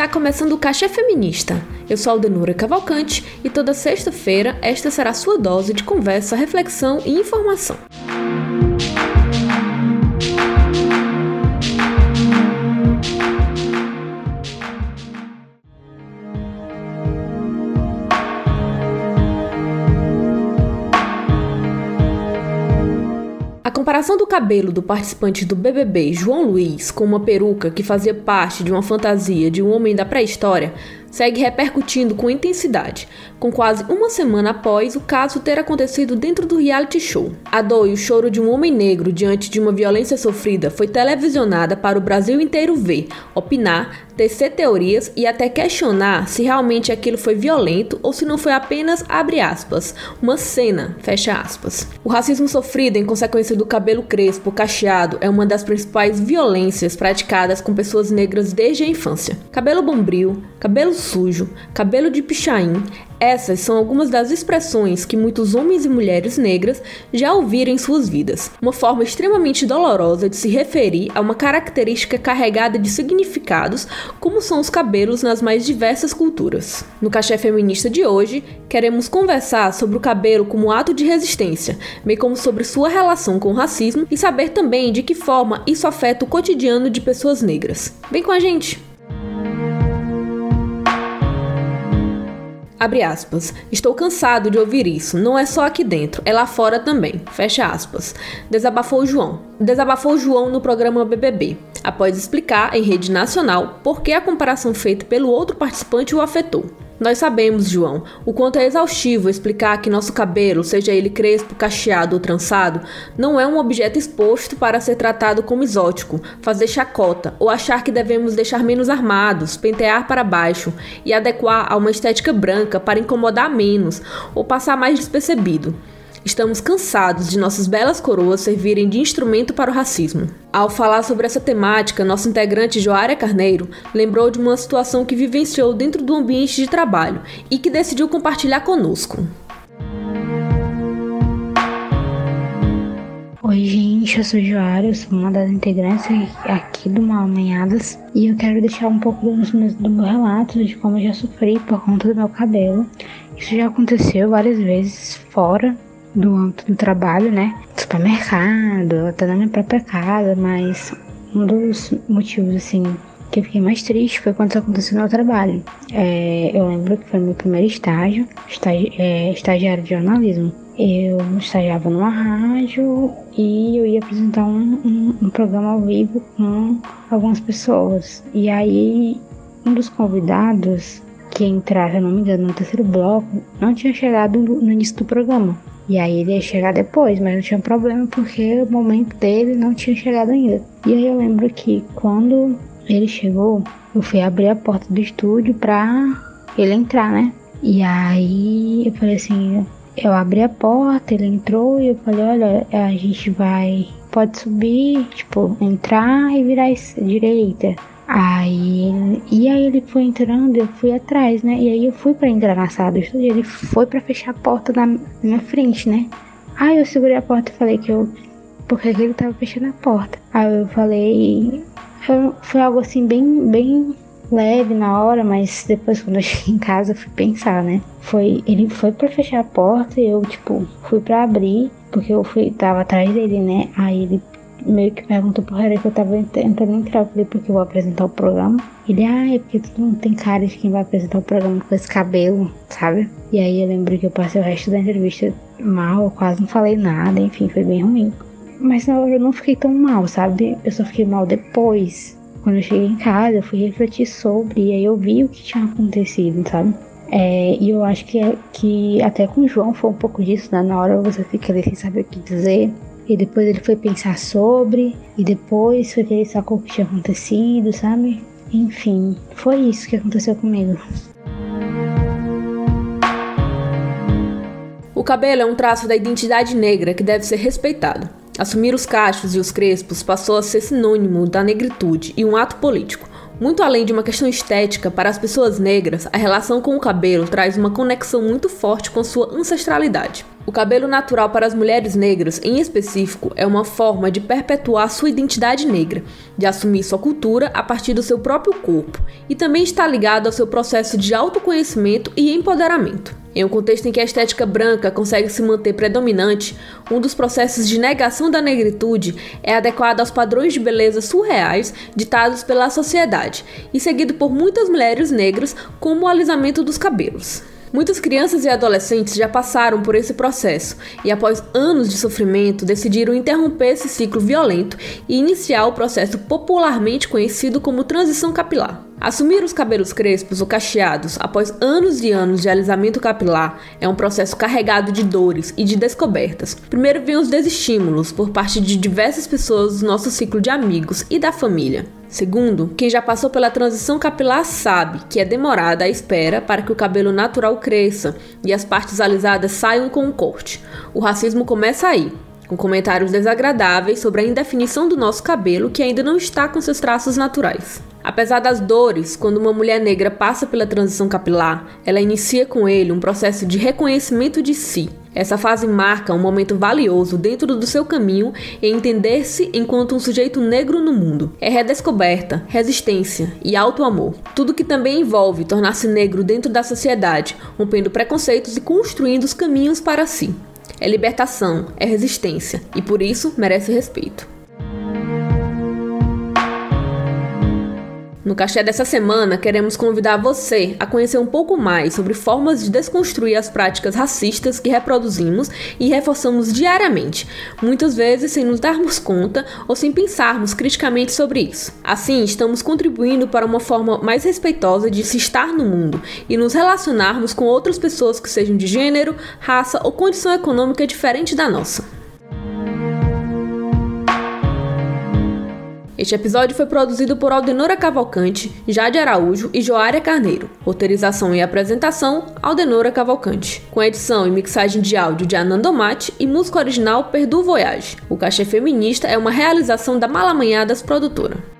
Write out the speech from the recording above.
Está começando o Caixa Feminista. Eu sou Aldenura Cavalcante e toda sexta-feira esta será a sua dose de conversa, reflexão e informação. Comparação do cabelo do participante do BBB, João Luiz, com uma peruca que fazia parte de uma fantasia de um homem da pré-história segue repercutindo com intensidade, com quase uma semana após o caso ter acontecido dentro do reality show. A dor e o choro de um homem negro diante de uma violência sofrida foi televisionada para o Brasil inteiro ver, opinar, tecer teorias e até questionar se realmente aquilo foi violento ou se não foi apenas, abre aspas, uma cena, fecha aspas. O racismo sofrido em consequência do cabelo crespo, cacheado, é uma das principais violências praticadas com pessoas negras desde a infância. Cabelo bombril, cabelo sujo, cabelo de pichain, essas são algumas das expressões que muitos homens e mulheres negras já ouviram em suas vidas. Uma forma extremamente dolorosa de se referir a uma característica carregada de significados, como são os cabelos nas mais diversas culturas. No Cachê Feminista de hoje, queremos conversar sobre o cabelo como ato de resistência, bem como sobre sua relação com o racismo e saber também de que forma isso afeta o cotidiano de pessoas negras. Vem com a gente! Abre aspas. Estou cansado de ouvir isso. Não é só aqui dentro, é lá fora também. Fecha aspas. Desabafou João. Desabafou João no programa BBB, após explicar em rede nacional por que a comparação feita pelo outro participante o afetou. Nós sabemos, João, o quanto é exaustivo explicar que nosso cabelo, seja ele crespo, cacheado ou trançado, não é um objeto exposto para ser tratado como exótico, fazer chacota ou achar que devemos deixar menos armados, pentear para baixo e adequar a uma estética branca para incomodar menos ou passar mais despercebido. Estamos cansados de nossas belas coroas servirem de instrumento para o racismo. Ao falar sobre essa temática, nosso integrante Joária Carneiro lembrou de uma situação que vivenciou dentro do ambiente de trabalho e que decidiu compartilhar conosco. Oi, gente, eu sou Joara, eu sou uma das integrantes aqui do Malamanhadas e eu quero deixar um pouco do meu, do meu relato de como eu já sofri por conta do meu cabelo. Isso já aconteceu várias vezes fora do âmbito do trabalho, né? Supermercado, até na minha própria casa, mas um dos motivos, assim, que eu fiquei mais triste foi quando isso aconteceu no meu trabalho. É, eu lembro que foi meu primeiro estágio, estagi, é, estagiário de jornalismo. Eu estagiava numa rádio e eu ia apresentar um, um, um programa ao vivo com algumas pessoas. E aí, um dos convidados que entrava, se não me engano, no terceiro bloco, não tinha chegado no início do programa. E aí ele ia chegar depois, mas não tinha problema porque o momento dele não tinha chegado ainda. E aí eu lembro que quando ele chegou, eu fui abrir a porta do estúdio pra ele entrar, né? E aí eu falei assim, eu abri a porta, ele entrou e eu falei, olha, a gente vai, pode subir, tipo, entrar e virar direita. Aí, e aí ele foi entrando, eu fui atrás, né? E aí eu fui para entrar na sala do estúdio, ele foi para fechar a porta na minha frente, né? Aí eu segurei a porta e falei que eu porque ele tava fechando a porta. Aí eu falei, foi, foi algo assim bem bem leve na hora, mas depois quando eu cheguei em casa eu fui pensar, né? Foi, ele foi para fechar a porta e eu tipo fui para abrir, porque eu fui tava atrás dele, né? Aí ele meio que perguntou pro Harry que eu tava tentando entrar. Eu falei, porque eu vou apresentar o programa. Ele, ah, é porque tu não tem cara de quem vai apresentar o programa com esse cabelo, sabe? E aí eu lembro que eu passei o resto da entrevista mal, quase não falei nada, enfim, foi bem ruim. Mas na hora eu não fiquei tão mal, sabe? Eu só fiquei mal depois. Quando eu cheguei em casa, eu fui refletir sobre, e aí eu vi o que tinha acontecido, sabe? É, e eu acho que, é, que até com o João foi um pouco disso, né? Na hora você fica ali sem saber o que dizer e depois ele foi pensar sobre, e depois foi que ele sacou o que tinha acontecido, sabe? Enfim, foi isso que aconteceu comigo. O cabelo é um traço da identidade negra que deve ser respeitado. Assumir os cachos e os crespos passou a ser sinônimo da negritude e um ato político. Muito além de uma questão estética, para as pessoas negras, a relação com o cabelo traz uma conexão muito forte com sua ancestralidade. O cabelo natural para as mulheres negras, em específico, é uma forma de perpetuar sua identidade negra, de assumir sua cultura a partir do seu próprio corpo e também está ligado ao seu processo de autoconhecimento e empoderamento. Em um contexto em que a estética branca consegue se manter predominante, um dos processos de negação da negritude é adequado aos padrões de beleza surreais ditados pela sociedade e seguido por muitas mulheres negras como o alisamento dos cabelos. Muitas crianças e adolescentes já passaram por esse processo e, após anos de sofrimento, decidiram interromper esse ciclo violento e iniciar o processo popularmente conhecido como transição capilar. Assumir os cabelos crespos ou cacheados após anos e anos de alisamento capilar é um processo carregado de dores e de descobertas. Primeiro vem os desestímulos por parte de diversas pessoas do nosso ciclo de amigos e da família. Segundo, quem já passou pela transição capilar sabe que é demorada a espera para que o cabelo natural cresça e as partes alisadas saiam com o corte. O racismo começa aí, com comentários desagradáveis sobre a indefinição do nosso cabelo que ainda não está com seus traços naturais. Apesar das dores, quando uma mulher negra passa pela transição capilar, ela inicia com ele um processo de reconhecimento de si. Essa fase marca um momento valioso dentro do seu caminho em entender-se enquanto um sujeito negro no mundo. É redescoberta, resistência e auto-amor. Tudo que também envolve tornar-se negro dentro da sociedade, rompendo preconceitos e construindo os caminhos para si. É libertação, é resistência e por isso merece respeito. No cachê dessa semana, queremos convidar você a conhecer um pouco mais sobre formas de desconstruir as práticas racistas que reproduzimos e reforçamos diariamente, muitas vezes sem nos darmos conta ou sem pensarmos criticamente sobre isso. Assim, estamos contribuindo para uma forma mais respeitosa de se estar no mundo e nos relacionarmos com outras pessoas que sejam de gênero, raça ou condição econômica diferente da nossa. Este episódio foi produzido por Aldenora Cavalcante, Jade Araújo e Joária Carneiro. Roteirização e apresentação, Aldenora Cavalcante. Com edição e mixagem de áudio de Anandomate e música original Perdu Voyage. O Cachê Feminista é uma realização da Malamanhadas Produtora.